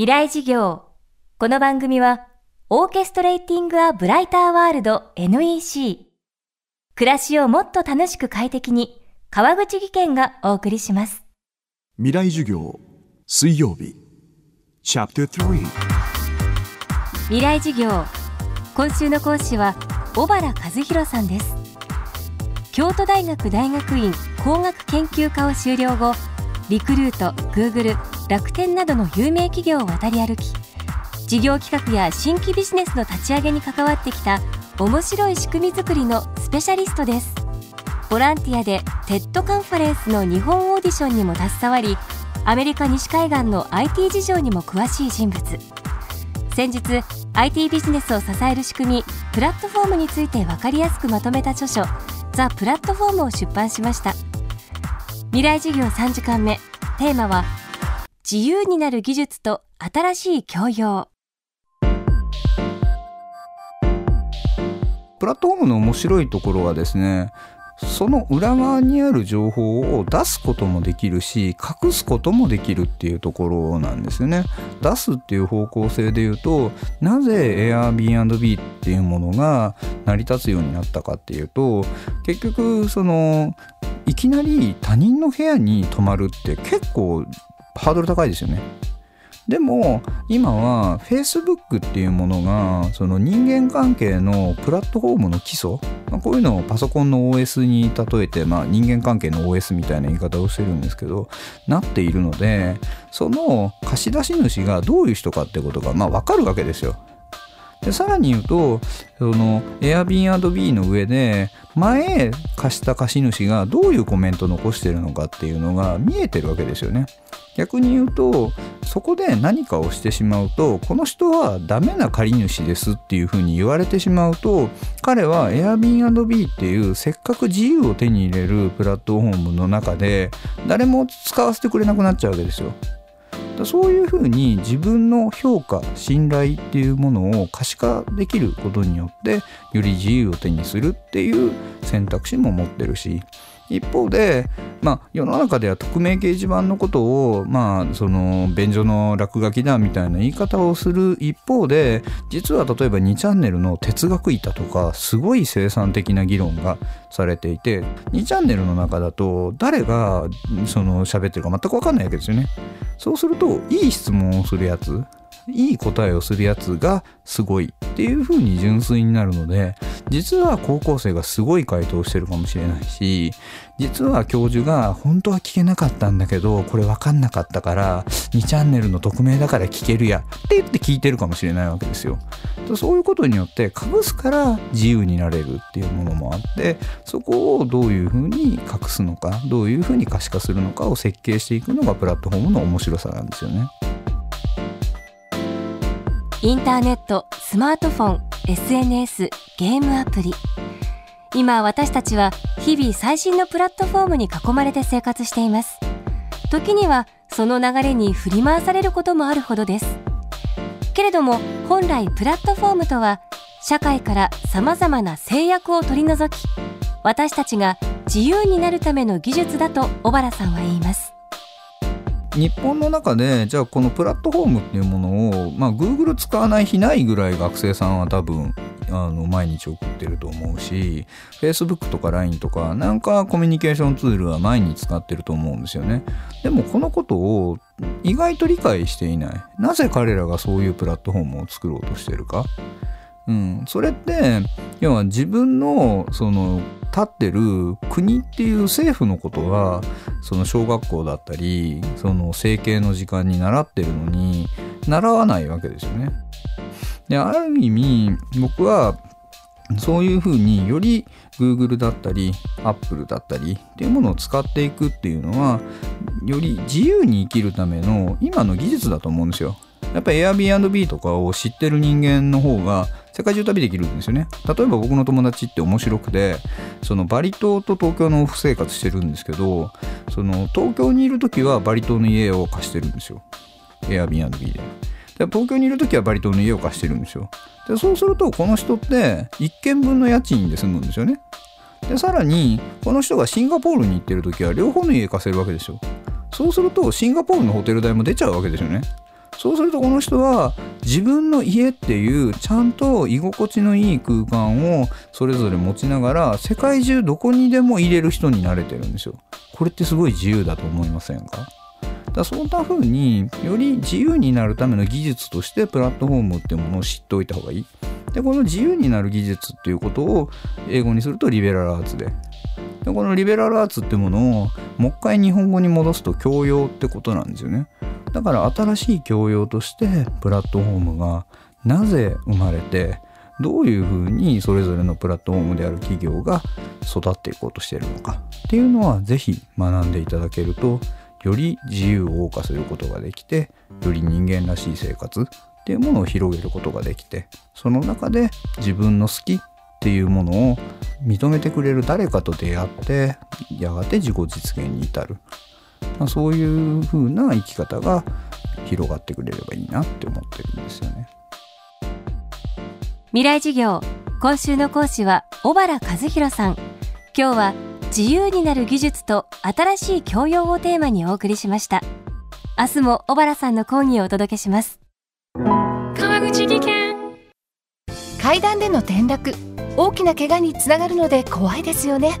未来事業。この番組は、オーケストレーティング・ア・ブライター・ワールド NEC。暮らしをもっと楽しく快適に、川口義賢がお送りします。未来授業水曜日チャプター未来事業。今週の講師は、小原和弘さんです。京都大学大学院工学研究科を修了後、リクルート、グーグル、楽天などの有名企業を渡り歩き、事業企画や新規ビジネスの立ち上げに関わってきた面白い仕組み作りのスペシャリストです。ボランティアで TED カンファレンスの日本オーディションにも携わり、アメリカ西海岸の IT 事情にも詳しい人物。先日 IT ビジネスを支える仕組みプラットフォームについて分かりやすくまとめた著書「ザ・プラットフォーム」を出版しました未来事業3時間目テーマは自由になる技術と新しい教養プラットフォームの面白いところはですねその裏側にある情報を出すこともできるし隠すこともできるっていうところなんですよね。出すっていう方向性で言うとなぜ Airbnb っていうものが成り立つようになったかっていうと結局そのいきなり他人の部屋に泊まるって結構ハードル高いですよね。でも今は Facebook っていうものがその人間関係のプラットフォームの基礎、まあ、こういうのをパソコンの OS に例えて、まあ、人間関係の OS みたいな言い方をしてるんですけどなっているのでその貸し出し主がどういう人かってことがまあ分かるわけですよ。でさらに言うとその Airbnb の上で前貸した貸主がどういうコメント残してるのかっていうのが見えてるわけですよね。逆に言うとそこで何かをしてしまうとこの人はダメな借り主ですっていうふうに言われてしまうと彼は Airbnb っていうせっかく自由を手に入れるプラットフォームの中で誰も使わせてくれなくなっちゃうわけですよ。そういうふうに自分の評価信頼っていうものを可視化できることによってより自由を手にするっていう選択肢も持ってるし一方で、まあ、世の中では匿名掲示板のことを、まあ、その便所の落書きだみたいな言い方をする一方で実は例えば2チャンネルの哲学板とかすごい生産的な議論がされていて2チャンネルの中だと誰がその喋ってるか全く分かんないわけですよね。そうするといい質問をするやついい答えをするやつがすごいっていう風に純粋になるので実は高校生がすごい回答してるかもしれないし実は教授が本当は聞けなかったんだけどこれ分かんなかったから2チャンネルの匿名だから聞けるやって言って聞いてるかもしれないわけですよ。そういうことによって隠すから自由になれるっていうものもあってそこをどういうふうに隠すのかどういうふうに可視化するのかを設計していくのがプラットフォームの面白さなんですよね。インターネット、スマートフォン、SNS、ゲームアプリ。今私たちは日々最新のプラットフォームに囲まれて生活しています。時にはその流れに振り回されることもあるほどです。けれども本来プラットフォームとは社会から様々な制約を取り除き、私たちが自由になるための技術だと小原さんは言います。日本の中でじゃあこのプラットフォームっていうものを、まあ、Google 使わない日ないぐらい学生さんは多分あの毎日送ってると思うし Facebook とか LINE とかなんかコミュニケーションツールは毎日使ってると思うんですよね。でもこのことを意外と理解していない。なぜ彼らがそういうプラットフォームを作ろうとしてるか。うん、それって要は自分のその立ってる国っていう政府のことはその小学校だったりその整形の時間に習ってるのに習わないわけですよね。である意味僕はそういうふうにより Google だったり Apple だったりっていうものを使っていくっていうのはより自由に生きるための今の技術だと思うんですよ。やっぱり Airbnb とかを知ってる人間の方が世界中旅できるんですよね。例えば僕の友達って面白くて、そのバリ島と東京の往復生活してるんですけど、その東京にいる時はバリ島の家を貸してるんですよ。Airbnb で。で東京にいる時はバリ島の家を貸してるんですよ。でそうするとこの人って1軒分の家賃で済むんですよね。でさらにこの人がシンガポールに行ってる時は両方の家貸せるわけですよ。そうするとシンガポールのホテル代も出ちゃうわけですよね。そうするとこの人は自分の家っていうちゃんと居心地のいい空間をそれぞれ持ちながら世界中どこにでも入れる人になれてるんですよ。これってすごい自由だと思いませんかだそんな風により自由になるための技術としてプラットフォームっていうものを知っておいた方がいい。でこの自由になる技術っていうことを英語にするとリベラルアーツででこのリベラルアーツってものをもう一回日本語に戻すと教養ってことなんですよねだから新しい教養としてプラットフォームがなぜ生まれてどういうふうにそれぞれのプラットフォームである企業が育っていこうとしているのかっていうのは是非学んでいただけるとより自由を謳歌することができてより人間らしい生活っていうものを広げることができてその中で自分の好きっていうものを認めてくれる誰かと出会ってやがて自己実現に至る、まあ、そういう風な生き方が広がってくれればいいなって思ってるんですよね。未来授業今週の講師は小原和弘さん。今日は自由になる技術と新しい教養をテーマにお送りしました。明日も小原さんの講義をお届けします。川口技研。階段での転落大きな怪我につながるので怖いですよね